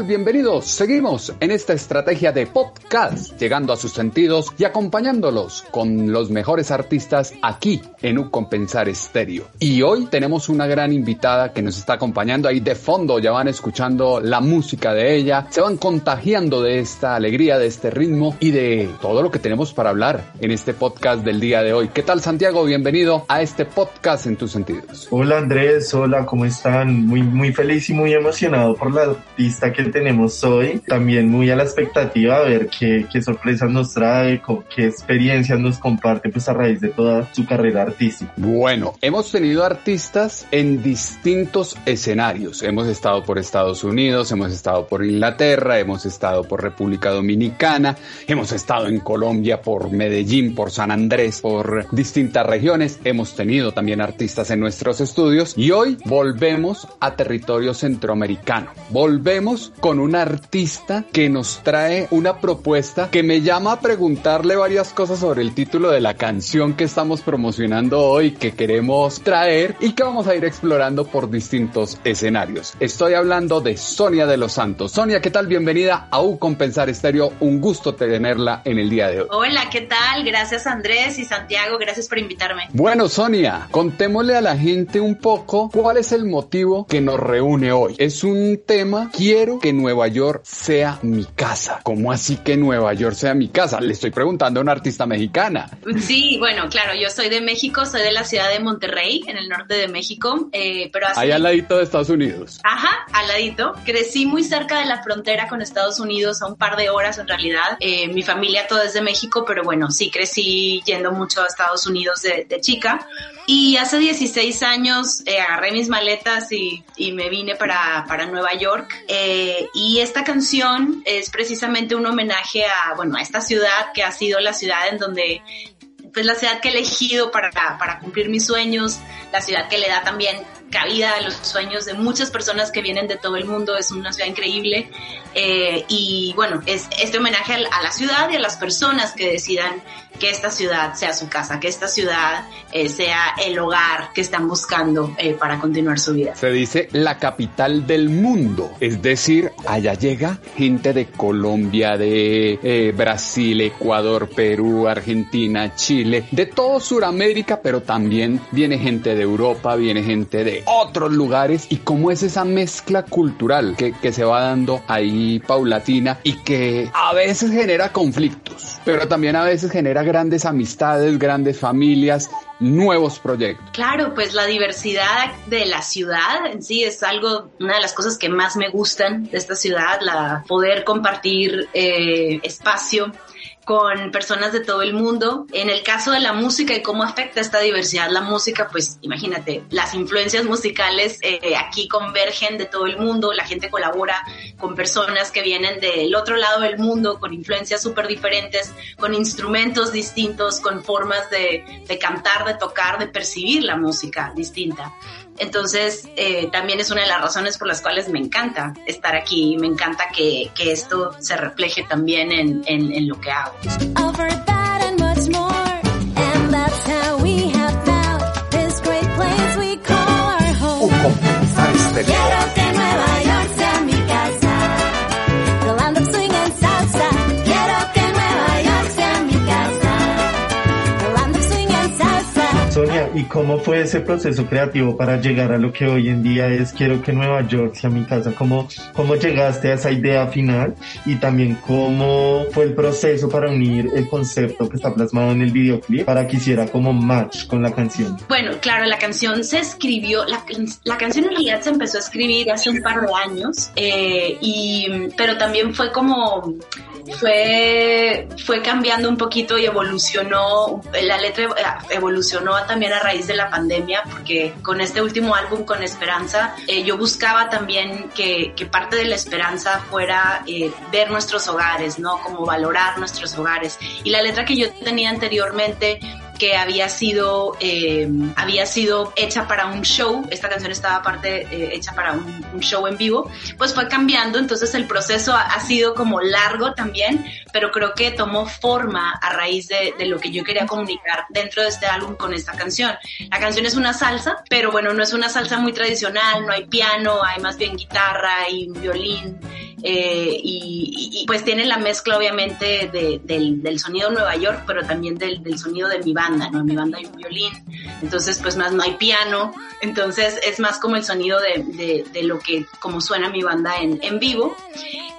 Bienvenidos. Seguimos en esta estrategia de podcast, llegando a sus sentidos y acompañándolos con los mejores artistas aquí en Un Compensar Estéreo. Y hoy tenemos una gran invitada que nos está acompañando ahí de fondo, ya van escuchando la música de ella, se van contagiando de esta alegría, de este ritmo y de todo lo que tenemos para hablar en este podcast del día de hoy. ¿Qué tal Santiago? Bienvenido a este podcast en tus sentidos. Hola Andrés, hola, ¿cómo están? Muy, muy feliz y muy emocionado por la artista que tenemos hoy, también muy a la expectativa de ver qué, qué sorpresas nos trae, qué experiencias nos comparte pues a raíz de toda su carrera artística. Bueno, hemos tenido artistas en distintos escenarios. Hemos estado por Estados Unidos, hemos estado por Inglaterra, hemos estado por República Dominicana, hemos estado en Colombia por Medellín, por San Andrés, por distintas regiones. Hemos tenido también artistas en nuestros estudios y hoy volvemos a territorio centroamericano. Volvemos con un artista que nos trae una propuesta que me llama a preguntarle varias cosas sobre el título de la canción que estamos promocionando hoy, que queremos traer y que vamos a ir explorando por distintos escenarios. Estoy hablando de Sonia de los Santos. Sonia, ¿qué tal? Bienvenida a U Compensar Estéreo. Un gusto tenerla en el día de hoy. Hola, ¿qué tal? Gracias Andrés y Santiago, gracias por invitarme. Bueno, Sonia, contémosle a la gente un poco cuál es el motivo que nos reúne hoy. Es un tema quiero que Nueva York sea mi casa. ¿Cómo así que Nueva York sea mi casa? Le estoy preguntando a una artista mexicana. Sí, bueno, claro, yo soy de México, soy de la ciudad de Monterrey, en el norte de México, eh, pero Ahí al ladito de Estados Unidos. Ajá, al ladito. Crecí muy cerca de la frontera con Estados Unidos, a un par de horas en realidad. Eh, mi familia toda es de México, pero bueno, sí crecí yendo mucho a Estados Unidos de, chica. Y hace 16 años eh, agarré mis maletas y, y me vine para, para Nueva York. Eh, y esta canción es precisamente un homenaje a, bueno, a esta ciudad que ha sido la ciudad en donde pues la ciudad que he elegido para, para cumplir mis sueños, la ciudad que le da también cabida a los sueños de muchas personas que vienen de todo el mundo, es una ciudad increíble. Eh, y bueno, es este homenaje a la ciudad y a las personas que decidan que esta ciudad sea su casa, que esta ciudad eh, sea el hogar que están buscando eh, para continuar su vida. Se dice la capital del mundo, es decir, allá llega gente de Colombia, de eh, Brasil, Ecuador, Perú, Argentina, Chile, de todo Sudamérica, pero también viene gente de Europa, viene gente de otros lugares y cómo es esa mezcla cultural que, que se va dando ahí paulatina y que a veces genera conflictos, pero también a veces genera grandes amistades, grandes familias, nuevos proyectos. Claro, pues la diversidad de la ciudad en sí es algo, una de las cosas que más me gustan de esta ciudad, la poder compartir eh, espacio con personas de todo el mundo. En el caso de la música y cómo afecta esta diversidad la música, pues imagínate, las influencias musicales eh, aquí convergen de todo el mundo, la gente colabora con personas que vienen del otro lado del mundo, con influencias súper diferentes, con instrumentos distintos, con formas de, de cantar, de tocar, de percibir la música distinta. Entonces, eh, también es una de las razones por las cuales me encanta estar aquí, me encanta que, que esto se refleje también en, en lo que hago. ¿Y cómo fue ese proceso creativo para llegar a lo que hoy en día es Quiero que Nueva York sea mi casa? ¿Cómo, cómo llegaste a esa idea final? Y también cómo fue el proceso para unir el concepto que está plasmado en el videoclip para que hiciera como match con la canción. Bueno, claro, la canción se escribió, la, la canción en realidad se empezó a escribir hace un par de años, eh, y, pero también fue como fue, fue cambiando un poquito y evolucionó, la letra evolucionó también a raíz de la pandemia, porque con este último álbum, Con Esperanza, eh, yo buscaba también que, que, parte de la esperanza fuera eh, ver nuestros hogares, ¿no? Como valorar nuestros hogares. Y la letra que yo tenía anteriormente que había sido, eh, había sido hecha para un show, esta canción estaba aparte eh, hecha para un, show en vivo, pues fue cambiando, entonces el proceso ha, sido como largo también, pero creo que tomó forma a raíz de, de, lo que yo quería comunicar dentro de este álbum con esta canción. La canción es una salsa, pero bueno, no es una salsa muy tradicional, no hay piano, hay más bien guitarra y violín. Eh, y, pues tiene la mezcla obviamente del, del, sonido Nueva York, pero también del, del, sonido de mi banda, ¿no? En mi banda hay un violín, entonces pues más no hay piano, entonces es más como el sonido de, de lo que, como suena mi banda en, en vivo.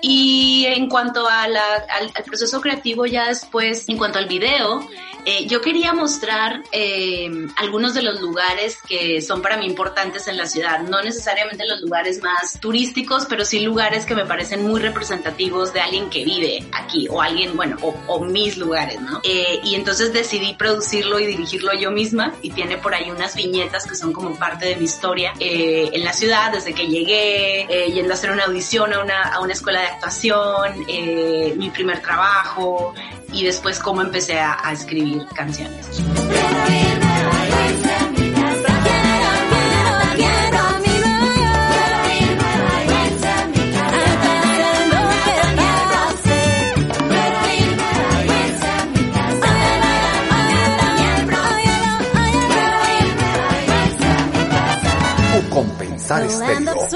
Y en cuanto a la, al, al proceso creativo ya después, en cuanto al video, eh, yo quería mostrar eh, algunos de los lugares que son para mí importantes en la ciudad, no necesariamente los lugares más turísticos, pero sí lugares que me parecen muy representativos de alguien que vive aquí o alguien, bueno, o, mis lugares, ¿no? Eh, y entonces decidí producirlo y dirigirlo yo misma y tiene por ahí unas viñetas que son como parte de mi historia en la ciudad, desde que llegué, yendo a hacer una audición a una, a una escuela de actuación, mi primer trabajo, y después cómo empecé a, a escribir canciones. compensar estéreo.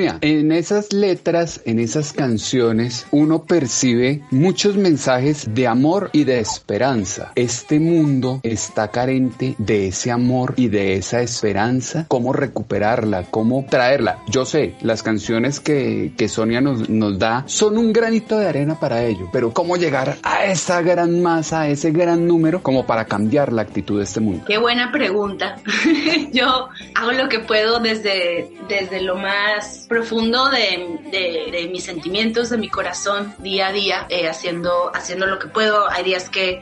Sonia, en esas letras, en esas canciones, uno percibe muchos mensajes de amor y de esperanza. Este mundo está carente de ese amor y de esa esperanza. ¿Cómo recuperarla? ¿Cómo traerla? Yo sé, las canciones que, que Sonia nos, nos da son un granito de arena para ello, pero ¿cómo llegar a esa gran masa, a ese gran número, como para cambiar la actitud de este mundo? Qué buena pregunta. Yo hago lo que puedo desde, desde lo más profundo de, de, mis sentimientos, de mi corazón, día a día, eh, haciendo, haciendo lo que puedo. Hay días que,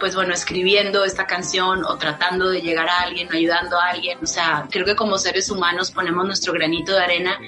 pues bueno, escribiendo esta canción o tratando de llegar a alguien, ayudando a alguien. O sea, creo que como seres humanos ponemos nuestro granito de arena.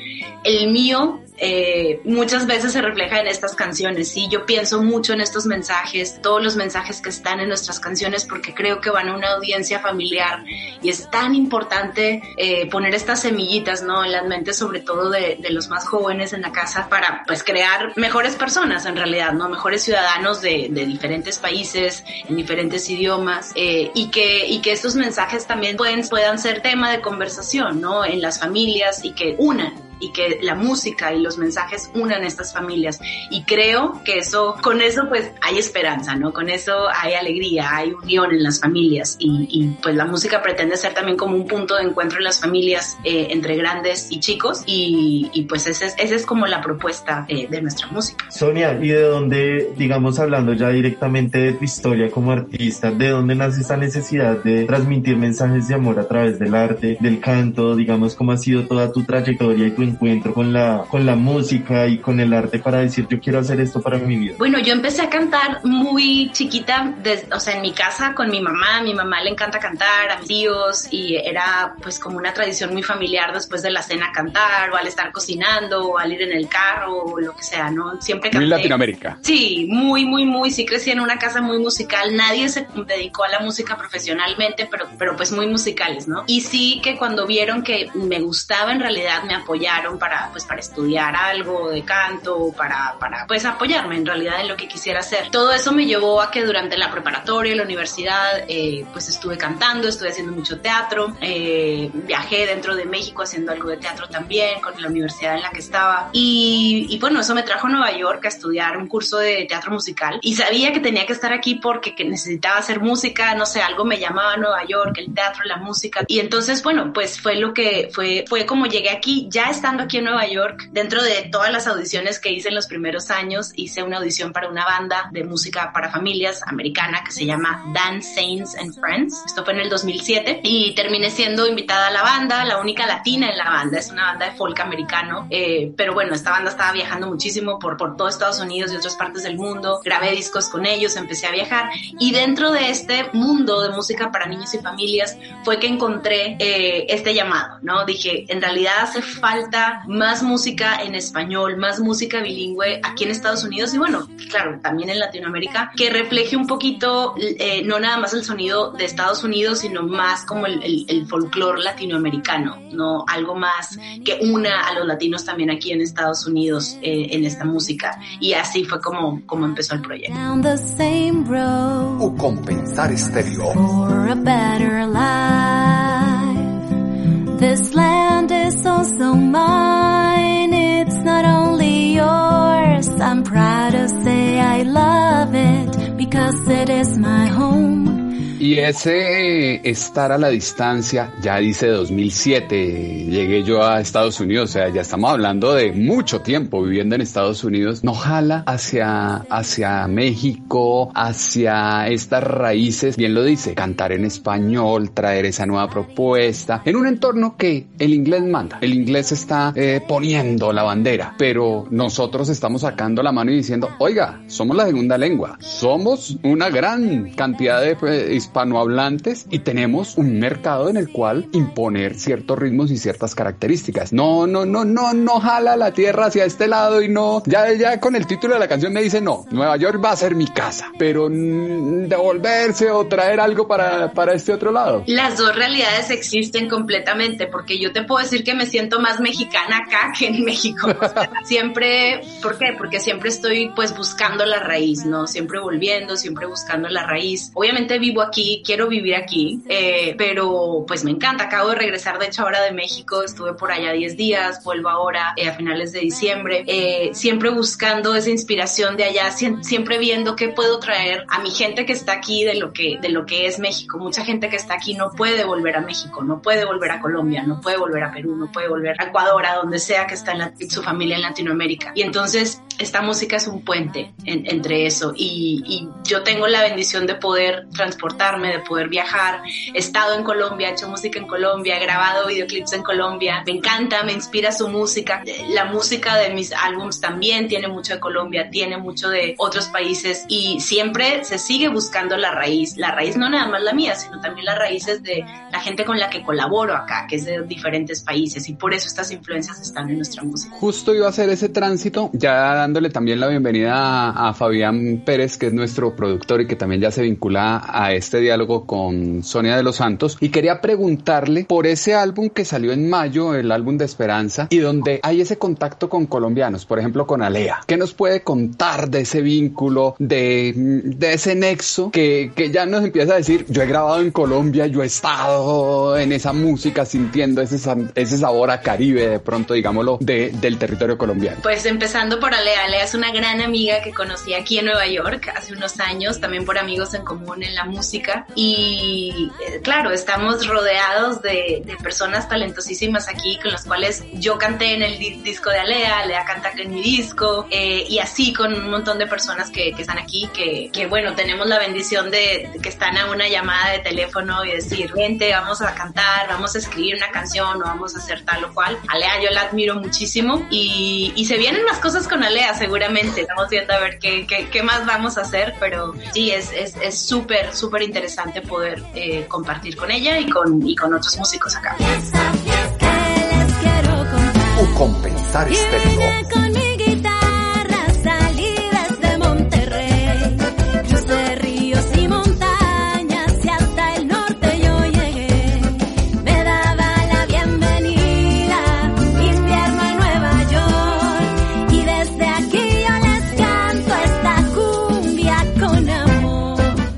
El mío eh, muchas veces se refleja en estas canciones. Sí, yo pienso mucho en estos mensajes, todos los mensajes que están en nuestras canciones, porque creo que van a una audiencia familiar y es tan importante eh, poner estas semillitas, ¿no? En las mentes, sobre todo de, de, los más jóvenes en la casa, para pues crear mejores personas en realidad, ¿no? Mejores ciudadanos de, de diferentes países, en diferentes idiomas, eh, y, que, y que estos mensajes también pueden, puedan ser tema de conversación, ¿no? En las familias y que unan y que la música y los mensajes unan estas familias. Y creo que eso, con eso pues hay esperanza, ¿no? Con eso hay alegría, hay unión en las familias y, y pues la música pretende ser también como un punto de encuentro en las familias eh, entre grandes y chicos y, y pues esa es, esa es como la propuesta eh, de nuestra música. Sonia, ¿y de dónde, digamos, hablando ya directamente de tu historia como artista, de dónde nace esa necesidad de transmitir mensajes de amor a través del arte, del canto, digamos, cómo ha sido toda tu trayectoria y tu encuentro con la, con la música y con el arte para decir yo quiero hacer esto para mi vida? Bueno, yo empecé a cantar muy chiquita, o sea, en mi casa con mi mamá, mi mamá le encanta cantar, a mis tíos y era pues como una tradición muy familiar después de la cena cantar o al estar cocinando o al ir en el carro o lo que sea, ¿no? Siempre canté. Muy Latinoamérica. Sí, muy, muy, muy, sí crecí en una casa muy musical, nadie se dedicó a la música profesionalmente, pero, pero pues muy musicales, ¿no? Y sí que cuando vieron que me gustaba en realidad me apoyaron para, pues, para estudiar algo de canto, para, para, pues, apoyarme en realidad en lo que quisiera hacer. Todo eso me llevó a que durante la preparatoria, la universidad, eh, pues, estuve cantando, estuve haciendo mucho teatro, eh, viajé dentro de México haciendo algo de teatro también con la universidad en la que estaba. Y, y bueno, eso me trajo a Nueva York a estudiar un curso de teatro musical y sabía que tenía que estar aquí porque que necesitaba hacer música, no sé, algo me llamaba Nueva York, el teatro, la música. Y entonces, bueno, pues fue lo que fue, fue como llegué aquí, ya estaba estando aquí en Nueva York, dentro de todas las audiciones que hice en los primeros años, hice una audición para una banda de música para familias americana que se llama Dance Saints and Friends. Esto fue en el 2007 y terminé siendo invitada a la banda, la única latina en la banda. Es una banda de folk americano. Eh, pero bueno, esta banda estaba viajando muchísimo por, por todo Estados Unidos y otras partes del mundo. Grabé discos con ellos, empecé a viajar y dentro de este mundo de música para niños y familias fue que encontré eh, este llamado, ¿no? Dije, en realidad hace falta más música en español, más música bilingüe aquí en Estados Unidos y bueno, claro, también en Latinoamérica, que refleje un poquito, eh, no nada más el sonido de Estados Unidos, sino más como el, el, el folclore latinoamericano, ¿no? Algo más que una a los latinos también aquí en Estados Unidos eh, en esta música. Y así fue como, como empezó el proyecto. O compensar estéreo. for a better life. This land is also mine. It's not only yours. I'm proud to say I love it because it is my home. Y ese estar a la distancia, ya dice 2007, llegué yo a Estados Unidos, o sea, ya estamos hablando de mucho tiempo viviendo en Estados Unidos, nos jala hacia, hacia México, hacia estas raíces, bien lo dice, cantar en español, traer esa nueva propuesta, en un entorno que el inglés manda, el inglés está eh, poniendo la bandera, pero nosotros estamos sacando la mano y diciendo, oiga, somos la segunda lengua, somos una gran cantidad de pues, hispanohablantes y tenemos un mercado en el cual imponer ciertos ritmos y ciertas características. No, no, no, no, no jala la tierra hacia este lado y no, ya, ya con el título de la canción me dice no, Nueva York va a ser mi casa, pero devolverse o traer algo para, para este otro lado. Las dos realidades existen completamente, porque yo te puedo decir que me siento más mexicana acá que en México. O sea, siempre, ¿por qué? Porque siempre estoy pues buscando la raíz, ¿no? Siempre volviendo, siempre buscando la raíz. Obviamente vivo aquí, quiero vivir aquí, eh, pero pues me encanta. Acabo de regresar, de hecho, ahora de México, estuve por allá 10 días, vuelvo ahora eh, a finales de diciembre, eh, siempre buscando esa inspiración de allá, siem- siempre viendo qué puedo traer a mi gente que está aquí de lo que, de lo que es México. Mucha gente que está aquí no puede volver a México, no puede volver a Colombia, no puede volver a Perú, no puede volver a Ecuador, a donde sea que está en la- su familia en Latinoamérica. Y entonces esta música es un puente en- entre eso y, y yo tengo la bendición de poder de poder viajar. He estado en Colombia, he hecho música en Colombia, he grabado videoclips en Colombia. Me encanta, me inspira su música. La música de mis álbums también tiene mucho de Colombia, tiene mucho de otros países y siempre se sigue buscando la raíz. La raíz no nada más la mía, sino también las raíces de la gente con la que colaboro acá, que es de diferentes países y por eso estas influencias están en nuestra música. Justo iba a hacer ese tránsito, ya dándole también la bienvenida a, a Fabián Pérez, que es nuestro productor y que también ya se vincula a este diálogo con Sonia de los Santos. Y quería preguntarle por ese álbum que salió en mayo, el álbum de Esperanza, y donde hay ese contacto con colombianos, por ejemplo con Alea. ¿Qué nos puede contar de ese vínculo, de, de ese nexo que, que ya nos empieza a decir, yo he grabado en Colombia, yo he estado en esa música sintiendo ese, ese sabor a Caribe, de pronto, digámoslo, de, del territorio colombiano? Pues empezando por Alea. Alea es una gran amiga que conocí aquí en Nueva York hace unos años, también por amigos en común en la música. Y eh, claro, estamos rodeados de, de personas talentosísimas aquí con las cuales yo canté en el di- disco de Alea, Alea canta en mi disco, eh, y así con un montón de personas que, que están aquí, que, que bueno, tenemos la bendición de, de que están a una llamada de teléfono y decir, vente, vamos a cantar, vamos a escribir una canción o vamos a hacer tal o cual. Alea yo la admiro muchísimo y, y se vienen más cosas con Alea seguramente. Estamos viendo a ver qué, qué, qué más vamos a hacer, pero sí, es es es súper, súper interesante poder eh, compartir con ella y con, y con otros músicos acá. Esa fiesta que les quiero contar. O compensar estéreo.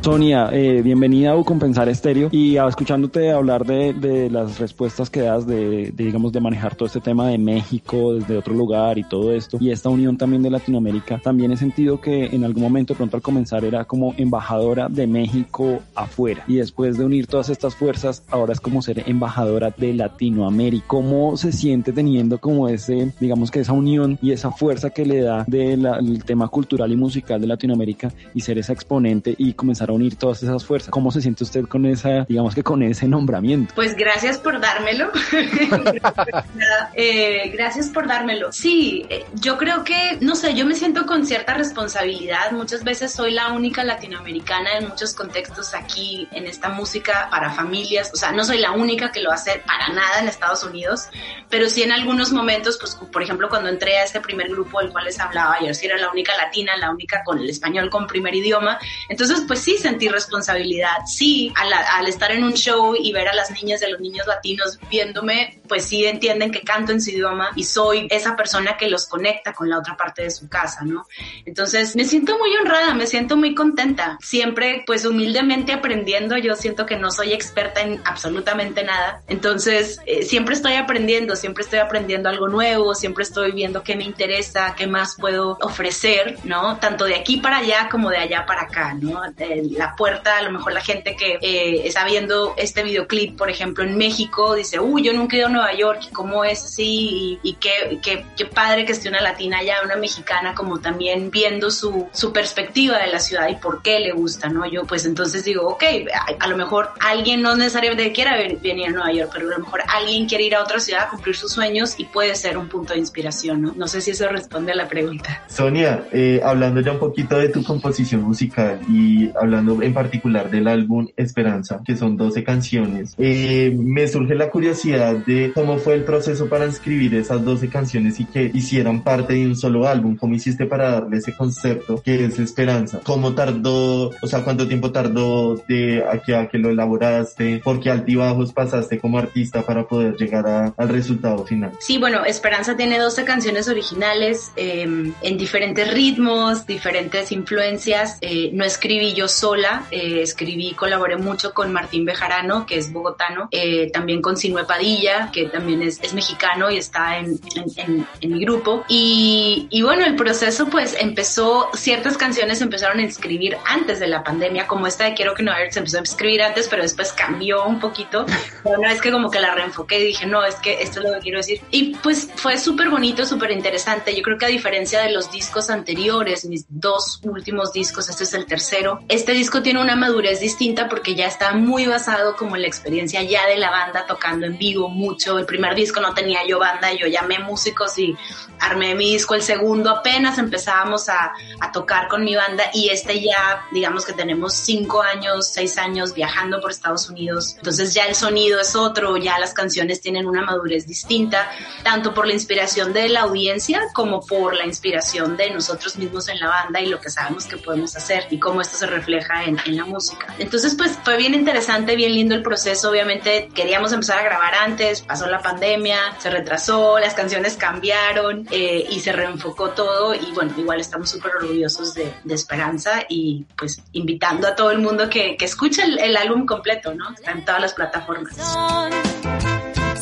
Sonia, eh, bienvenida a Compensar Estéreo y ah, escuchándote hablar de, de, las respuestas que das de, de, digamos, de manejar todo este tema de México desde otro lugar y todo esto y esta unión también de Latinoamérica, también he sentido que en algún momento de pronto al comenzar era como embajadora de México afuera y después de unir todas estas fuerzas ahora es como ser embajadora de Latinoamérica. ¿Cómo se siente teniendo como ese, digamos que esa unión y esa fuerza que le da del tema cultural y musical de Latinoamérica y ser esa exponente y comenzar a unir todas esas fuerzas? ¿Cómo se siente usted con esa, digamos que con ese nombramiento? Pues gracias por dármelo. eh, gracias por dármelo. Sí, eh, yo creo que, no sé, yo me siento con cierta responsabilidad. Muchas veces soy la única latinoamericana en muchos contextos aquí en esta música para familias. O sea, no soy la única que lo hace para nada en Estados Unidos, pero sí en algunos momentos, pues por ejemplo, cuando entré a este primer grupo del cual les hablaba, yo sí era la única latina, la única con el español como primer idioma. Entonces, pues sí sentí responsabilidad. Sí, al, al estar en un show y ver a las niñas de los niños latinos viéndome, pues sí entienden que canto en su idioma y soy esa persona que los conecta con la otra parte de su casa, ¿no? Entonces, me siento muy honrada, me siento muy contenta. Siempre, pues humildemente aprendiendo, yo siento que no soy experta en absolutamente nada. Entonces, eh, siempre estoy aprendiendo, siempre estoy aprendiendo algo nuevo, siempre estoy viendo qué me interesa, qué más puedo ofrecer, ¿no? Tanto de aquí para allá como de allá para acá, ¿no? De la puerta, a lo mejor la gente que eh, está viendo este videoclip, por ejemplo, en México, dice, uy, yo nunca he ido a Nueva York, ¿cómo es así? Y, qué, qué, qué, padre que esté una latina allá, una mexicana, como también viendo su, su perspectiva de la ciudad y por qué le gusta, ¿no? Yo pues entonces digo, ok, a, a lo mejor alguien no necesariamente quiera venir a Nueva York, pero a lo mejor alguien quiere ir a otra ciudad a cumplir sus sueños y puede ser un punto de inspiración, ¿no? No sé si eso responde a la pregunta. Sonia, eh, hablando ya un poquito de tu composición musical y hablando en particular del álbum Esperanza, que son 12 canciones, eh, me surge la curiosidad de cómo fue el proceso para escribir esas 12 canciones y que hicieran parte de un solo álbum. ¿Cómo hiciste para darle ese concepto que es Esperanza? ¿Cómo tardó, o sea, cuánto tiempo tardó de aquí a que lo elaboraste? ¿Por qué altibajos pasaste como artista para poder llegar a, al resultado final? Sí, bueno, Esperanza tiene 12 canciones originales eh, en diferentes ritmos, diferentes influencias. Eh, no escribí yo sola, eh, escribí, colaboré mucho con Martín Bejarano, que es bogotano, eh, también con Sinue Padilla, que también es, es mexicano y está en, en, en, en mi grupo. Y, y, bueno, el proceso pues empezó, ciertas canciones empezaron a escribir antes de la pandemia, como esta de Quiero que no se empezó a escribir antes, pero después cambió un poquito. Una vez que como que la reenfoqué y dije, no, es que esto es lo que quiero decir. Y pues fue súper bonito, súper interesante. Yo creo que a diferencia de los discos anteriores, mis dos últimos discos, este es el tercero, este disco tiene una madurez distinta porque ya está muy basado como en la experiencia ya de la banda tocando en vivo mucho. El primer disco no tenía yo banda, yo llamé músicos y armé mi disco. El segundo apenas empezábamos a, a tocar con mi banda y este ya, digamos que tenemos cinco años, seis años viajando por Estados Unidos. Entonces ya el sonido es otro, ya las canciones tienen una madurez distinta, tanto por la inspiración de la audiencia como por la inspiración de nosotros mismos en la banda y lo que sabemos que podemos hacer y cómo esto se refleja en, en la música. Entonces pues fue bien interesante, bien lindo el proceso. Obviamente queríamos empezar a grabar antes, pasó la pandemia, se retrasó, las canciones cambiaron eh, y se reenfocó todo y bueno, igual estamos súper orgullosos de, de, Esperanza y pues invitando a todo el mundo que, que escuche el, el, álbum completo, ¿no? Está en todas las plataformas.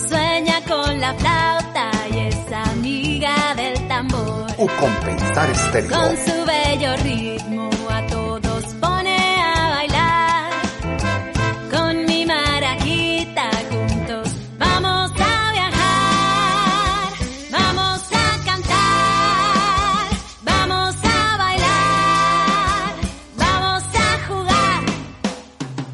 Sueña con la flauta y es amiga del tambor. O compensar estéreo. Con su bello ritmo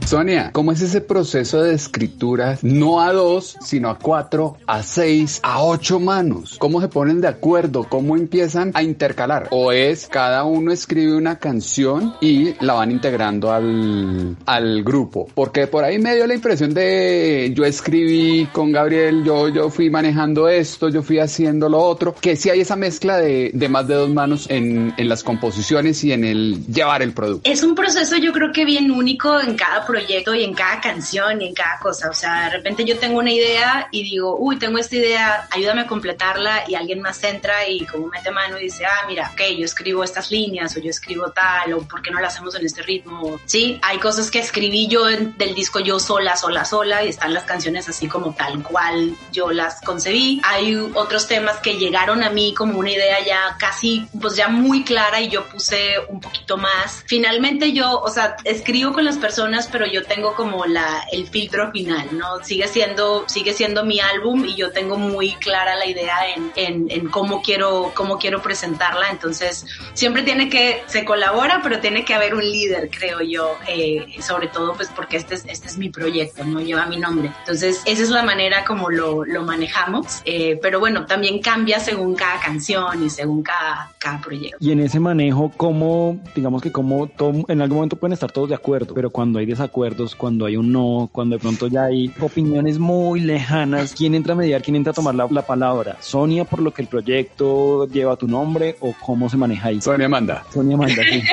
Sonia, ¿cómo es ese proceso de escritura no a dos, sino a cuatro, a seis, a ocho manos? ¿Cómo se ponen de acuerdo? ¿Cómo empiezan a intercalar? ¿O es cada uno escribe una canción y la van integrando al, al grupo? Porque por ahí me dio la impresión de yo escribí con Gabriel, yo, yo fui manejando esto, yo fui haciendo lo otro, que sí hay esa mezcla de, de más de dos manos en, en las composiciones y en el llevar el producto. Es un proceso yo creo que bien único en cada proyecto proyecto y en cada canción y en cada cosa. O sea, de repente yo tengo una idea y digo, uy, tengo esta idea, ayúdame a completarla y alguien más entra y como mete mano y dice, ah, mira, ok, yo escribo estas líneas o yo escribo tal o por qué no lo hacemos en este ritmo. Sí, hay cosas que escribí yo en- del disco yo sola, sola, sola y están las canciones así como tal cual yo las concebí. Hay otros temas que llegaron a mí como una idea ya casi, pues ya muy clara y yo puse un poquito más. Finalmente yo, o sea, escribo con las personas, pero yo tengo como la, el filtro final, ¿no? Sigue siendo, sigue siendo mi álbum y yo tengo muy clara la idea en, en, en cómo quiero, cómo quiero presentarla. Entonces, siempre tiene que, se colabora, pero tiene que haber un líder, creo yo, eh, sobre todo pues porque este es, este es mi proyecto, no lleva mi nombre. Entonces, esa es la manera como lo, lo manejamos. Eh, pero bueno, también cambia según cada canción y según cada, cada proyecto. Y en ese manejo, ¿cómo, digamos que como en algún momento pueden estar todos de acuerdo, pero cuando hay desacuerdos, cuando hay un no, cuando de pronto ya hay opiniones muy lejanas, ¿quién entra a mediar, quién entra a tomar la, la palabra? ¿Sonia por lo que el proyecto lleva tu nombre o cómo se maneja ahí? Sonia manda. Sonia manda, sí.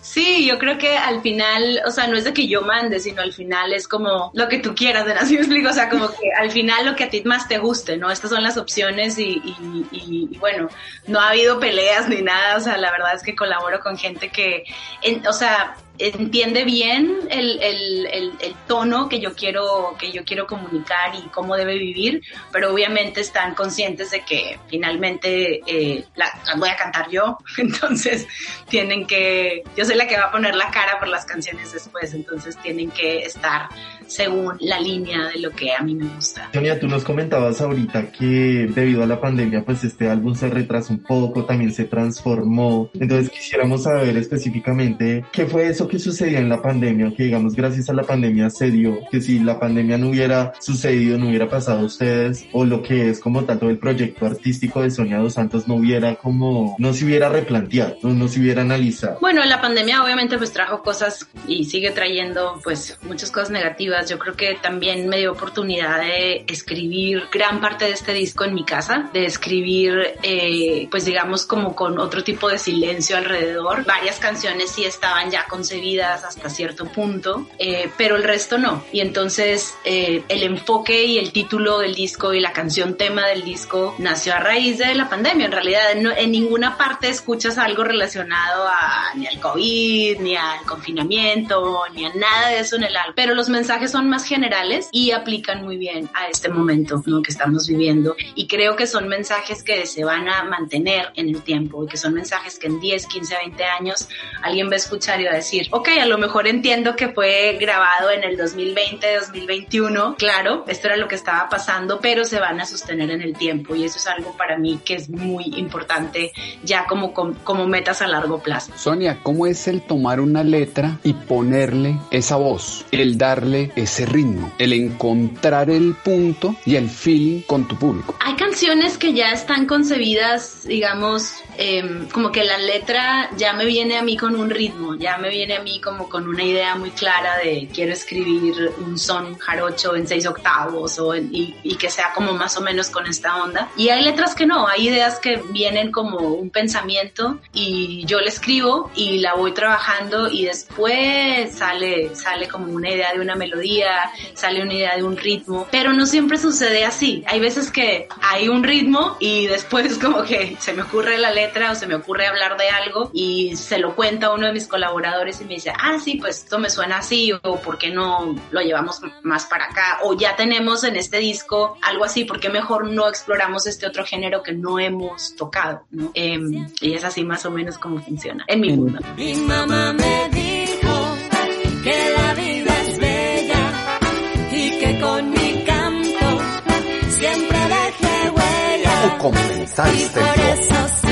Sí, yo creo que al final, o sea, no es de que yo mande, sino al final es como lo que tú quieras, ¿verdad? Así me explico, o sea, como que al final lo que a ti más te guste, ¿no? Estas son las opciones y, y, y, y bueno, no ha habido peleas ni nada, o sea, la verdad es que colaboro con gente que, en, o sea, entiende bien el, el, el, el, tono que yo quiero que yo quiero comunicar y cómo debe vivir, pero obviamente están conscientes de que finalmente eh, las la voy a cantar yo, entonces tienen que, yo soy la que va a poner la cara por las canciones después, entonces tienen que estar según la línea de lo que a mí me gusta. Sonia, tú nos comentabas ahorita que debido a la pandemia, pues este álbum se retrasó un poco, también se transformó. Entonces quisiéramos saber específicamente qué fue eso que sucedió en la pandemia, que digamos gracias a la pandemia se dio, que si la pandemia no hubiera sucedido, no hubiera pasado a ustedes, o lo que es como tanto el proyecto artístico de Sonia Dos Santos no hubiera como, no se hubiera replanteado, no, no se hubiera analizado. Bueno, la pandemia obviamente pues trajo cosas y sigue trayendo pues muchas cosas negativas. Yo creo que también me dio oportunidad de escribir gran parte de este disco en mi casa, de escribir eh, pues digamos como con otro tipo de silencio alrededor. Varias canciones sí estaban ya concebidas hasta cierto punto, eh, pero el resto no. Y entonces eh, el enfoque y el título del disco y la canción tema del disco nació a raíz de la pandemia. En realidad no, en ninguna parte escuchas algo relacionado a ni al COVID, ni al confinamiento, ni a nada de eso en el álbum. Pero los mensajes son más generales y aplican muy bien a este momento ¿no? que estamos viviendo. Y creo que son mensajes que se van a mantener en el tiempo y que son mensajes que en 10, 15, 20 años alguien va a escuchar y va a decir, ok, a lo mejor entiendo que fue grabado en el 2020, 2021, claro, esto era lo que estaba pasando, pero se van a sostener en el tiempo y eso es algo para mí que es muy importante ya como, como, como metas a largo plazo. Sonia, ¿cómo es el tomar una letra y ponerle esa voz, el darle ese ritmo, el encontrar el punto y el feeling con tu público? Hay canciones que ya están concebidas, digamos, eh, como que la letra ya me viene a mí con un ritmo, ya me viene a mí como con una idea muy clara de quiero escribir un son jarocho en seis octavos o en, y, y, que sea como más o menos con esta onda. Y hay letras que no, hay ideas que vienen como un pensamiento y yo la escribo y la voy trabajando y después sale, sale como una idea de una melodía, sale una idea de un ritmo, pero no siempre sucede así. Hay veces que hay un ritmo y después como que se me ocurre la letra o se me ocurre hablar de algo y se lo cuenta a uno de mis colaboradores y me dice, ah, sí, pues esto me suena así o por qué no lo llevamos más para acá o ya tenemos en este disco algo así, ¿por qué mejor no exploramos este otro género que no hemos tocado? ¿no? Eh, y es así más o menos como funciona en mi mundo. Mi mamá me huella. O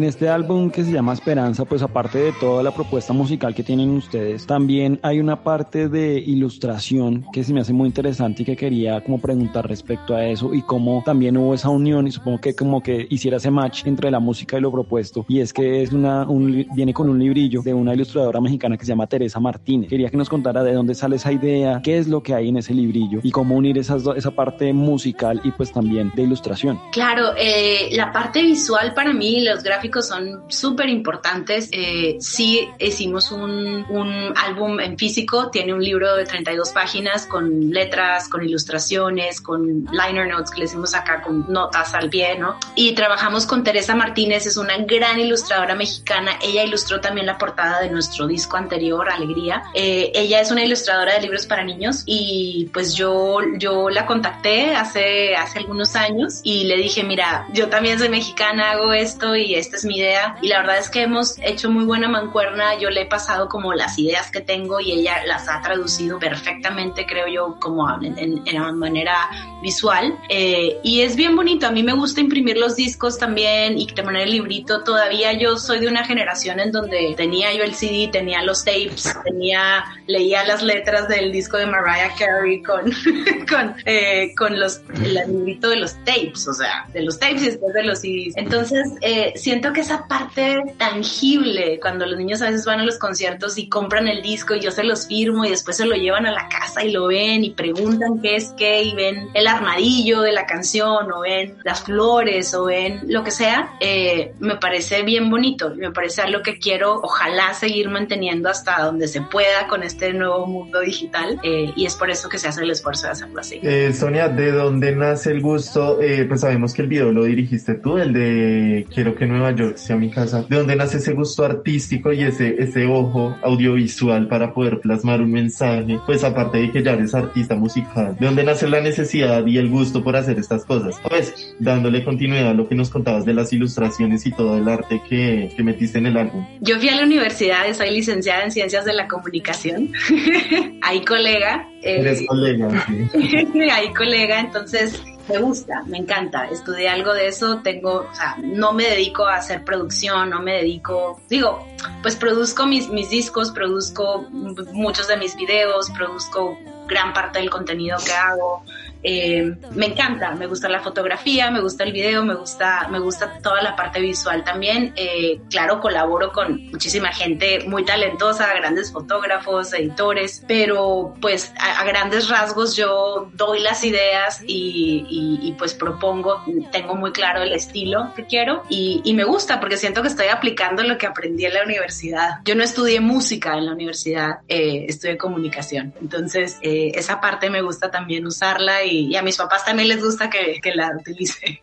En este álbum que se llama Esperanza, pues aparte de toda la propuesta musical que tienen ustedes, también hay una parte de ilustración que se me hace muy interesante y que quería como preguntar respecto a eso y cómo también hubo esa unión y supongo que como que hiciera ese match entre la música y lo propuesto. Y es que es una, un, viene con un librillo de una ilustradora mexicana que se llama Teresa Martínez. Quería que nos contara de dónde sale esa idea, qué es lo que hay en ese librillo y cómo unir esas esa parte musical y pues también de ilustración. Claro, eh, la parte visual para mí, los gráficos son súper importantes. Eh, sí hicimos un, un álbum en físico, tiene un libro de 32 páginas con letras, con ilustraciones, con liner notes que le hicimos acá con notas al pie, ¿no? Y trabajamos con Teresa Martínez, es una gran ilustradora mexicana. Ella ilustró también la portada de nuestro disco anterior, Alegría. Eh, ella es una ilustradora de libros para niños y pues yo, yo la contacté hace, hace algunos años y le dije, mira, yo también soy mexicana, hago esto y esta es mi idea. Y la verdad es que hemos hecho muy buena mancuerna. Yo le he pasado como las ideas que tengo y ella las ha traducido perfectamente, creo yo, como en, en, en manera visual. Eh, y es bien bonito. A mí me gusta imprimir los discos también y tener el librito. Todavía yo soy de una generación en donde tenía yo el CD, tenía los tapes, tenía, leía las letras del disco de Mariah Carey con, con, eh, con los, el librito de los tapes, o sea, de los tapes y después de los CDs. Entonces, eh, siento que esa parte tangible, cuando los niños a veces van a los conciertos y compran el disco y yo se los firmo y después se lo llevan a la casa y lo ven y preguntan qué es qué y ven el armadillo de la canción o ven las flores o ven lo que sea, eh, me parece bien bonito, me parece algo que quiero ojalá seguir manteniendo hasta donde se pueda con este nuevo mundo digital eh, y es por eso que se hace el esfuerzo de hacerlo así. Eh, Sonia, ¿de dónde nace el gusto? Eh, pues sabemos que el video lo dirigiste tú, el de Quiero que Nueva York sea mi casa. ¿De dónde nace ese gusto artístico y ese, ese ojo audiovisual para poder plasmar un mensaje? Pues aparte de que ya eres artista musical, ¿de dónde nace la necesidad y el gusto por hacer estas cosas? Pues dándole continuidad a lo que nos contabas de las ilustraciones y todo el arte que, que metiste en el álbum. Yo fui a la universidad y soy licenciada en Ciencias de la Comunicación. Ahí colega. eh, Eres colega, sí. ahí colega, entonces me gusta, me encanta. Estudié algo de eso, tengo, o sea, no me dedico a hacer producción, no me dedico, digo, pues produzco mis, mis discos, produzco muchos de mis videos, produzco gran parte del contenido que hago. Eh, me encanta, me gusta la fotografía, me gusta el video, me gusta, me gusta toda la parte visual también. Eh, claro, colaboro con muchísima gente muy talentosa, grandes fotógrafos, editores, pero pues a, a grandes rasgos yo doy las ideas y, y, y, pues propongo, tengo muy claro el estilo que quiero y, y me gusta porque siento que estoy aplicando lo que aprendí en la universidad. Yo no estudié música en la universidad, eh, estudié comunicación, entonces eh, esa parte me gusta también usarla y, y, a mis papás también les gusta que, que la utilice.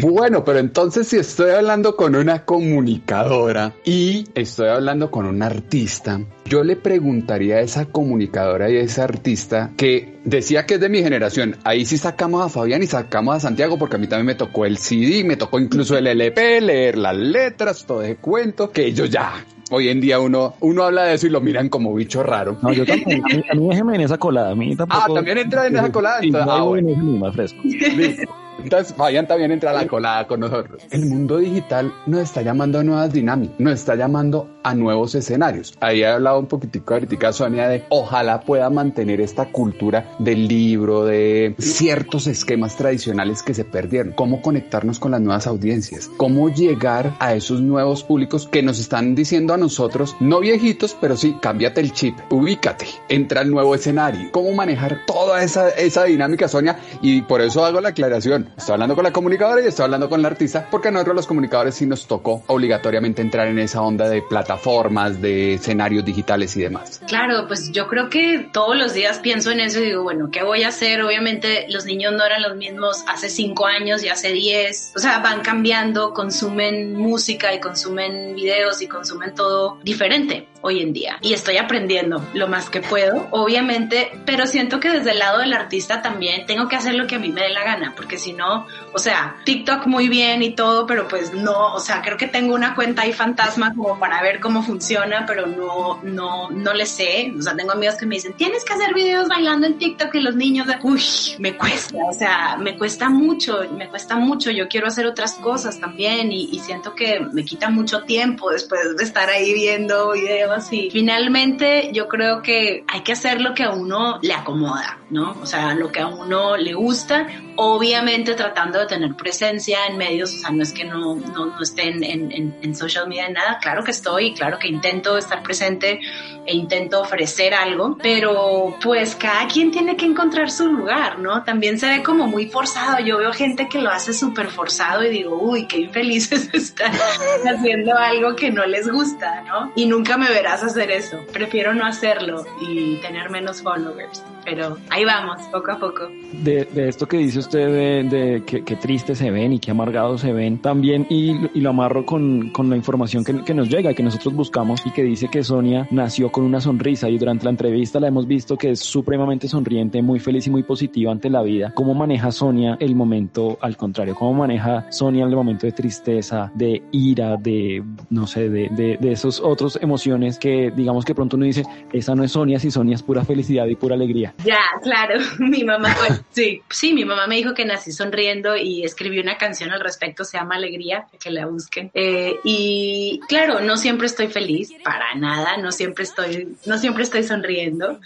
Bueno, pero entonces si estoy hablando con una comunicadora y estoy hablando con un artista, yo le preguntaría a esa comunicadora y a esa artista que decía que es de mi generación, ahí sí sacamos a Fabián y sacamos a Santiago porque a mí también me tocó el CD, me tocó incluso el LP, leer las letras, todo ese cuento, que ellos ya hoy en día uno, uno habla de eso y lo miran como bicho raro. No, yo también. A mí, déjeme en esa colada. A mí tampoco. Ah, también entra en esa colada. Entonces, no, ah, bueno. más fresco. Listo. Entonces, Fabián también entra a la colada con nosotros. El mundo digital nos está llamando a nuevas dinámicas, nos está llamando a nuevos escenarios. Ahí he hablado un poquitico ahorita, Sonia, de ojalá pueda mantener esta cultura del libro, de ciertos esquemas tradicionales que se perdieron. Cómo conectarnos con las nuevas audiencias, cómo llegar a esos nuevos públicos que nos están diciendo a nosotros, no viejitos, pero sí, cámbiate el chip, ubícate, entra al nuevo escenario. Cómo manejar toda esa, esa dinámica, Sonia, y por eso hago la aclaración. Estoy hablando con la comunicadora y estoy hablando con la artista, porque a nosotros los comunicadores sí nos tocó obligatoriamente entrar en esa onda de plataformas, de escenarios digitales y demás. Claro, pues yo creo que todos los días pienso en eso y digo, bueno, ¿qué voy a hacer? Obviamente los niños no eran los mismos hace cinco años y hace diez. O sea, van cambiando, consumen música y consumen videos y consumen todo diferente hoy en día. Y estoy aprendiendo lo más que puedo, obviamente, pero siento que desde el lado del artista también tengo que hacer lo que a mí me dé la gana, porque si no. O sea, TikTok muy bien y todo, pero pues no, o sea, creo que tengo una cuenta ahí fantasma como para ver cómo funciona, pero no, no, no le sé. O sea, tengo amigos que me dicen, tienes que hacer videos bailando en TikTok y los niños, uy, me cuesta, o sea, me cuesta mucho, me cuesta mucho. Yo quiero hacer otras cosas también y, y siento que me quita mucho tiempo después de estar ahí viendo videos y finalmente yo creo que hay que hacer lo que a uno le acomoda, ¿no? O sea, lo que a uno le gusta, obviamente tratando de tener presencia en medios, o sea, no es que no, no, no esté en, en, en social media nada, claro que estoy, claro que intento estar presente e intento ofrecer algo, pero pues cada quien tiene que encontrar su lugar, ¿no? También se ve como muy forzado, yo veo gente que lo hace súper forzado y digo, uy, qué infelices están haciendo algo que no les gusta, ¿no? Y nunca me verás hacer eso, prefiero no hacerlo y tener menos followers, pero ahí vamos, poco a poco. De, de esto que dice usted de, de que, que triste se ven y que amargados se ven también y, y lo amarro con, con la información que, que nos llega, que nosotros buscamos y que dice que Sonia nació con una sonrisa y durante la entrevista la hemos visto que es supremamente sonriente, muy feliz y muy positiva ante la vida. ¿Cómo maneja Sonia el momento al contrario? ¿Cómo maneja Sonia el momento de tristeza, de ira, de, no sé, de, de, de esos otros emociones que digamos que pronto uno dice, esa no es Sonia, si Sonia es pura felicidad y pura alegría? Ya, claro, mi mamá, sí, sí, mi mamá me dijo que nací sonriendo y escribí una canción al respecto, se llama Alegría, que la busquen. Eh, y claro, no siempre estoy feliz, para nada, no siempre estoy, no siempre estoy sonriendo,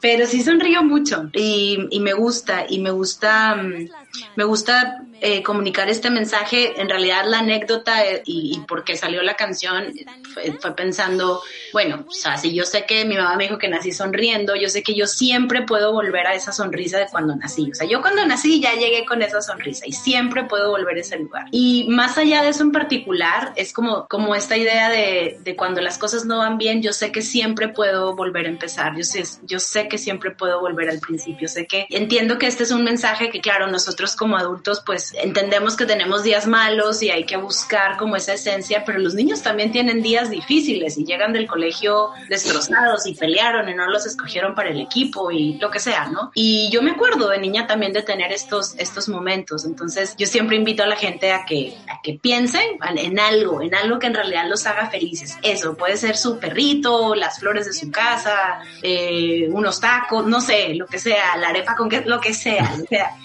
pero sí sonrío mucho y, y me gusta, y me gusta, mm, me gusta eh, comunicar este mensaje. En realidad la anécdota eh, y, y por qué salió la canción fue, fue, pensando, bueno, o sea, si yo sé que mi mamá me dijo que nací sonriendo, yo sé que yo siempre puedo volver a esa sonrisa de cuando nací. O sea, yo cuando nací ya llegué con esa sonrisa y siempre puedo volver a ese lugar. Y más allá de eso en particular, es como, como esta idea de, de cuando las cosas no van bien, yo sé que siempre puedo volver a empezar. Yo sé, yo sé que siempre puedo volver al principio. Sé que entiendo que este es un mensaje que, claro, nosotros como adultos, pues entendemos que tenemos días malos y hay que buscar como esa esencia, pero los niños también tienen días difíciles y llegan del colegio destrozados y pelearon y no los escogieron para el equipo y lo que sea, ¿no? Y yo me acuerdo de niña también de tener estos, estos momentos. Entonces, yo siempre invito a la gente a que, a que piensen en algo, en algo que en realidad los haga felices. Eso puede ser su perrito, las flores de su casa, eh, unos tacos, no sé, lo que sea, la arepa con que, lo que sea, sea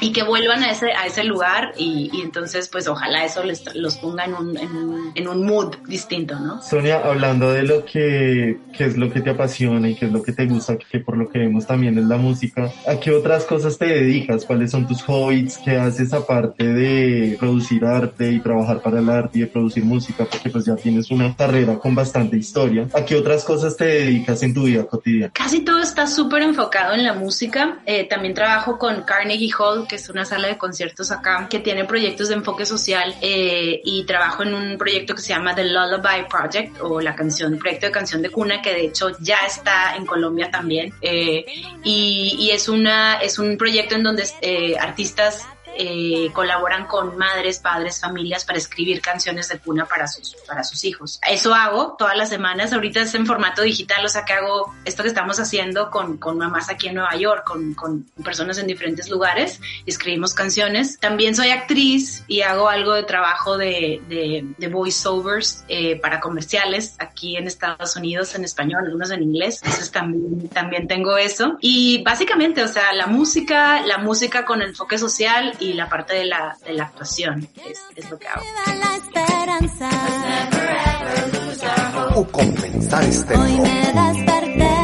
y que vuelvan a ese, a ese lugar y, y entonces pues ojalá eso les, los ponga en un, en, un, en un mood distinto, ¿no? Sonia, hablando de lo que, que es lo que te apasiona y qué es lo que te gusta, que por lo que vemos también es la música, ¿a qué otras cosas te dedicas? ¿Cuáles son tus hobbies? ¿Qué haces aparte de producir arte y trabajar para el arte y de producir música? Porque pues ya tienes una carrera con bastante historia. ¿A qué otras cosas te dedicas en tu vida cotidiana? Casi todo está súper enfocado en la música. Eh, también trabajo con Carnegie Hall, que es una sala de conciertos acá, que tiene proyectos de enfoque social eh, y trabajo en un proyecto que se llama The Lullaby Project o la canción, proyecto de canción de cuna, que de hecho ya está en Colombia también. Eh, y, y, es, una, es un proyecto en donde eh, artistas eh, colaboran con madres, padres, familias para escribir canciones de cuna para sus, para sus hijos. Eso hago todas las semanas. Ahorita es en formato digital, o sea que hago esto que estamos haciendo con, con mamás aquí en Nueva York, con, con personas en diferentes lugares. Escribimos canciones. También soy actriz y hago algo de trabajo de, de, de voiceovers eh, para comerciales aquí en Estados Unidos en español, algunos en inglés. Entonces también, también tengo eso. Y básicamente, o sea, la música, la música con enfoque social y la parte de la, de la actuación es, es lo que hago. O compensar estéreo.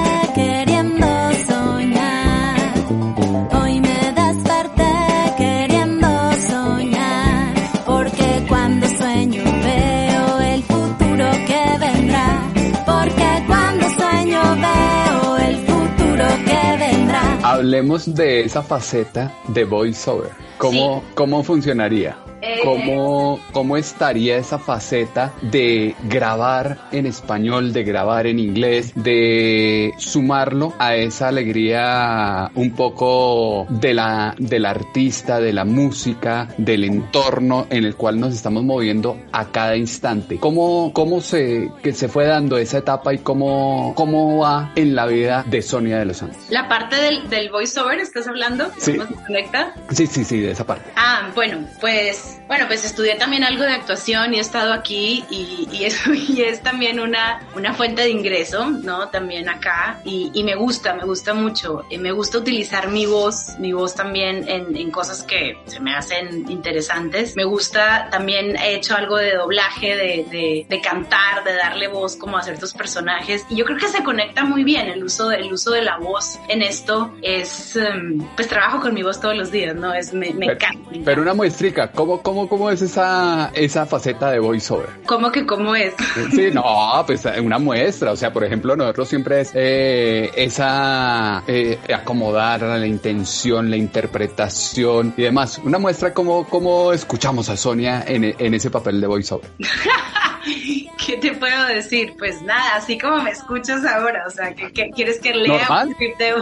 Hablemos de esa faceta de voiceover. ¿Cómo, Sí. ¿Cómo funcionaría? ¿Cómo, ¿cómo estaría esa faceta de grabar en español, de grabar en inglés, de sumarlo a esa alegría un poco de la, del artista, de la música, del entorno en el cual nos estamos moviendo a cada instante? ¿Cómo, cómo se, que se fue dando esa etapa y cómo, cómo va en la vida de Sonia de los Santos? La parte del, del voiceover, ¿estás hablando? Sí. ¿Cómo se conecta? Sí, sí, sí, de esa parte. Ah, bueno, pues, bueno, pues estudié también algo de actuación y he estado aquí y, y eso y es también una, una fuente de ingreso, ¿no? También acá y, y me gusta, me gusta mucho. Eh, me gusta utilizar mi voz, mi voz también en, en cosas que se me hacen interesantes. Me gusta, también he hecho algo de doblaje, de, de, de cantar, de darle voz como a ciertos personajes y yo creo que se conecta muy bien el uso, el uso de la voz en esto es, em, pues trabajo con mi voz todos los días, ¿no? Es, me, me Pero, encanta. me pero encanta. una muestrica, ¿cómo, cómo, cómo es esa, esa faceta de voiceover? ¿Cómo que cómo es? Sí, no, pues una muestra, o sea, por ejemplo, nosotros siempre es eh, esa eh, acomodar la intención, la interpretación y demás. Una muestra cómo, cómo escuchamos a Sonia en, en ese papel de voiceover. ¿Qué te puedo decir? Pues nada, así como me escuchas ahora, o sea, ¿qué, qué- quieres que lea Normal.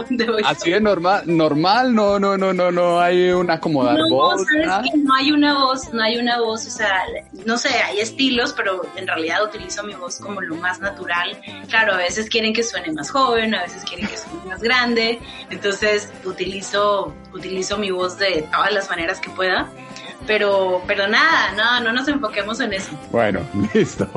un de? Así de normal, normal, no, no, no, no, no hay un acomodar No, voz. sabes que no hay una voz, no hay una voz, o sea, no sé, hay estilos, pero en realidad utilizo mi voz como lo más natural. Claro, a veces quieren que suene más joven, a veces quieren que suene más grande, entonces utilizo, utilizo mi voz de todas las maneras que pueda. Pero, pero nada, no, no nos enfoquemos en eso. Bueno, listo.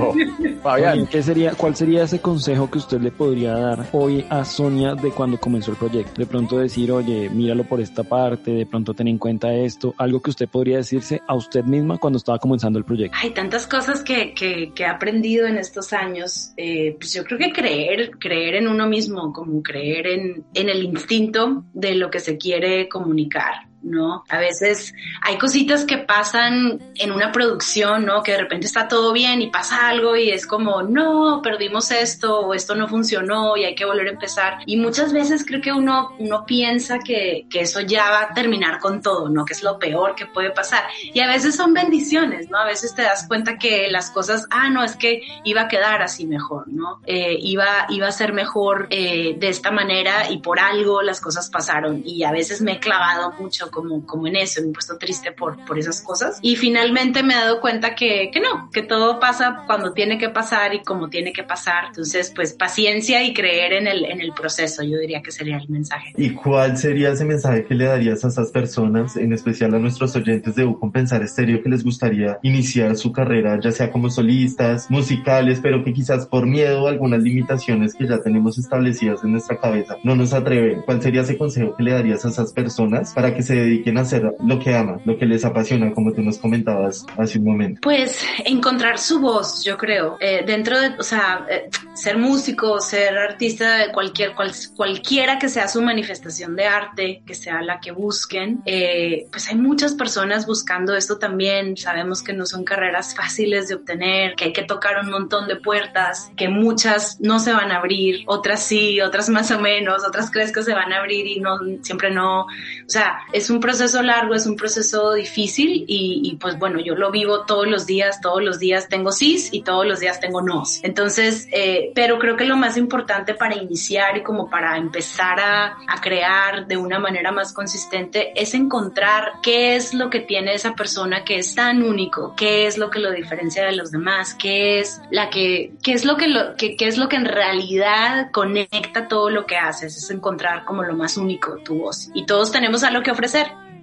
Fabián. ¿qué sería, ¿Cuál sería ese consejo que usted le podría dar hoy a Sonia de cuando comenzó el proyecto? De pronto decir, oye, míralo por esta parte, de pronto ten en cuenta esto, algo que usted podría decirse a usted misma cuando estaba comenzando el proyecto. Hay tantas cosas que, que, que he aprendido en estos años. Eh, pues yo creo que creer, creer en uno mismo, como creer en, en el instinto de lo que se quiere comunicar. ¿No? A veces hay cositas que pasan en una producción, ¿no? Que de repente está todo bien y pasa algo y es como, no, perdimos esto o esto no funcionó y hay que volver a empezar. Y muchas veces creo que uno, uno piensa que, que eso ya va a terminar con todo, ¿no? Que es lo peor que puede pasar. Y a veces son bendiciones, ¿no? A veces te das cuenta que las cosas, ah, no, es que iba a quedar así mejor, ¿no? Eh, iba, iba a ser mejor eh, de esta manera y por algo las cosas pasaron. Y a veces me he clavado mucho como, como en eso, me he puesto triste por, por esas cosas. Y finalmente me he dado cuenta que, que no, que todo pasa cuando tiene que pasar y como tiene que pasar. Entonces, pues paciencia y creer en el, en el proceso, yo diría que sería el mensaje. ¿Y cuál sería ese mensaje que le darías a esas personas, en especial a nuestros oyentes de U Compensar Estéreo, que les gustaría iniciar su carrera, ya sea como solistas, musicales, pero que quizás por miedo a algunas limitaciones que ya tenemos establecidas en nuestra cabeza no nos atreven? ¿Cuál sería ese consejo que le darías a esas personas para que se dediquen a hacer lo que aman, lo que les apasiona, como tú nos comentabas hace un momento? Pues encontrar su voz, yo creo. Eh, dentro de, o sea, eh, ser músico, ser artista de cualquier, cual, cualquiera que sea su manifestación de arte, que sea la que busquen, eh, pues hay muchas personas buscando esto también. Sabemos que no son carreras fáciles de obtener, que hay que tocar un montón de puertas, que muchas no se van a abrir, otras sí, otras más o menos, otras crees que se van a abrir y no, siempre no. O sea, es un proceso largo, es un proceso difícil y, y pues bueno, yo lo vivo todos los días, todos los días tengo sís y todos los días tengo nos. Entonces, eh, pero creo que lo más importante para iniciar y como para empezar a, a crear de una manera más consistente es encontrar qué es lo que tiene esa persona que es tan único, qué es lo que lo diferencia de los demás, qué es la que, qué es lo que lo, qué es lo que en realidad conecta todo lo que haces, es encontrar como lo más único tu voz. Y todos tenemos algo que ofrecer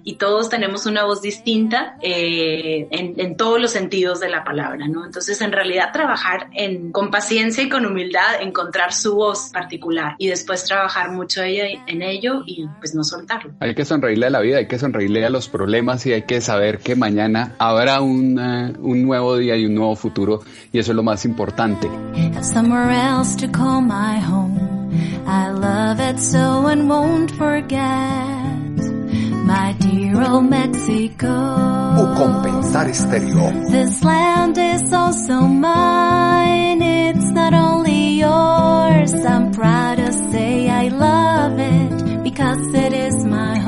y todos tenemos una voz distinta eh, en, en, todos los sentidos de la palabra, ¿no? Entonces, en realidad, trabajar en, con paciencia y con humildad, encontrar su voz particular y después trabajar mucho en ello y pues no soltarlo. Hay que sonreírle a la vida, hay que sonreírle a los problemas y hay que saber que mañana habrá un, uh, un nuevo día y un nuevo futuro y eso es lo más importante. Somewhere else to call my home. I love it so and won't forget. My dear old Mexico. U compensar estéreo. This land is also mine. It's not only yours. I'm proud to say I love it because it is my home.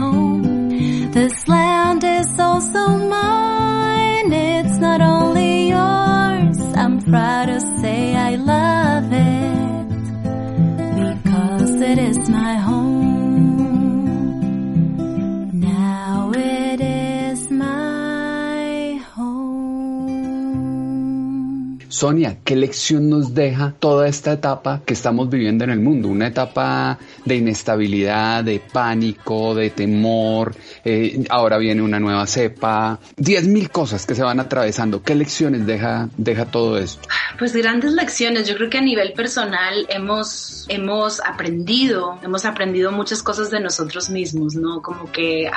Sonia, ¿qué lección nos deja toda esta etapa que estamos viviendo en el mundo? Una etapa de inestabilidad, de pánico, de temor, eh, ahora viene una nueva cepa, diez mil cosas que se van atravesando. ¿Qué lecciones deja, deja todo esto? Pues grandes lecciones. Yo creo que a nivel personal hemos, hemos aprendido, hemos aprendido muchas cosas de nosotros mismos, ¿no? Como que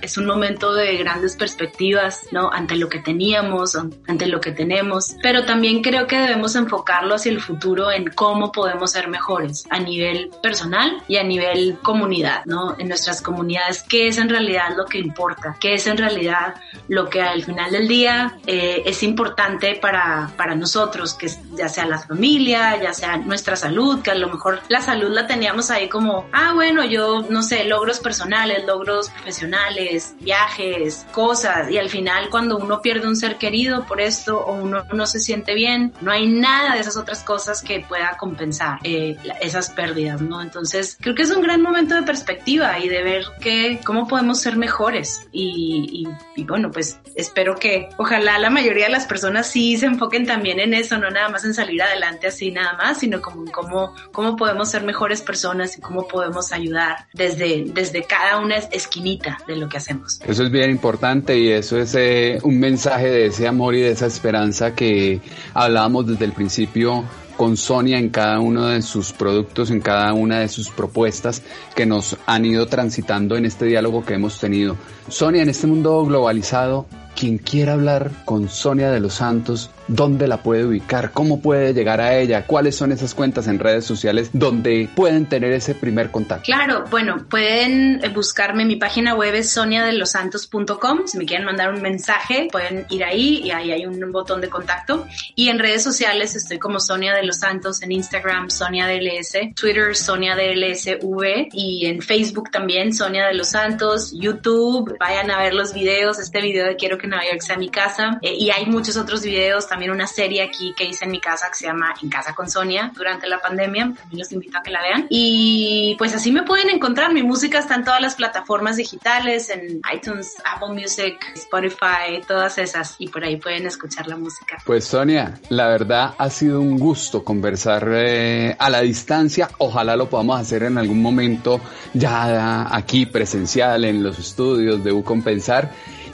es un momento de grandes perspectivas, ¿no? Ante lo que teníamos, ante lo que tenemos. Pero también creo que debemos enfocarlo hacia el futuro en cómo podemos ser mejores a nivel personal y a nivel comunidad, ¿no? En nuestras comunidades, ¿qué es en realidad lo que importa? ¿Qué es en realidad lo que al final del día eh, es importante para, para nosotros? Que ya sea la familia, ya sea nuestra salud, que a lo mejor la salud la teníamos ahí como, ah, bueno, yo no sé, logros personales, logros profesionales, viajes, cosas, y al final cuando uno pierde un ser querido por esto o uno no se siente bien, no hay nada de esas otras cosas que pueda compensar eh, esas pérdidas, ¿no? Entonces, creo que es un gran momento de perspectiva y de ver que, cómo podemos ser mejores. Y bueno, pues espero que ojalá la mayoría de las personas sí se enfoquen también en eso, no nada más en salir adelante así nada más, sino como en cómo, cómo podemos ser mejores personas y cómo podemos ayudar desde, desde cada una esquinita de lo que hacemos. Eso es bien importante y eso es eh, un mensaje de ese amor y de esa esperanza que hablábamos desde el principio con Sonia en cada uno de sus productos, en cada una de sus propuestas que nos han ido transitando en este diálogo que hemos tenido. Sonia, en este mundo globalizado, quien quiera hablar con Sonia de los Santos, ¿dónde la puede ubicar? ¿Cómo puede llegar a ella? ¿Cuáles son esas cuentas en redes sociales donde pueden tener ese primer contacto? Claro, bueno, pueden buscarme, mi página web es soniadelosantos.com, si me quieren mandar un mensaje pueden ir ahí y ahí hay un botón de contacto y en redes sociales estoy como Sonia de los Santos, en Instagram Sonia DLS, Twitter Sonia DLSV y en Facebook también Sonia de los Santos, YouTube, vayan a ver los videos, este video de Quiero que Nueva York sea mi casa eh, y hay muchos otros videos, también una serie aquí que hice en mi casa que se llama En casa con Sonia durante la pandemia, también los invito a que la vean. Y pues así me pueden encontrar, mi música está en todas las plataformas digitales, en iTunes, Apple Music, Spotify, todas esas. Y por ahí pueden escuchar la música. Pues Sonia, la verdad ha sido un gusto conversar eh, a la distancia. Ojalá lo podamos hacer en algún momento ya aquí presencial en los estudios de Ucompensar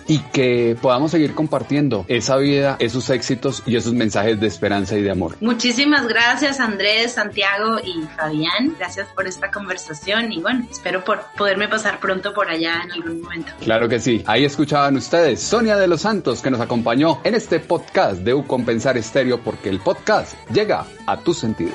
y que podamos seguir compartiendo esa vida, esos éxitos y esos mensajes de esperanza y de amor. Muchísimas gracias Andrés, Santiago y Fabián. Gracias por esta conversación y bueno, espero por poderme pasar pronto por allá en algún momento. Claro que sí. Ahí escuchaban ustedes Sonia de los Santos que nos acompañó en este podcast de Ucompensar Estéreo porque el podcast llega a tus sentidos.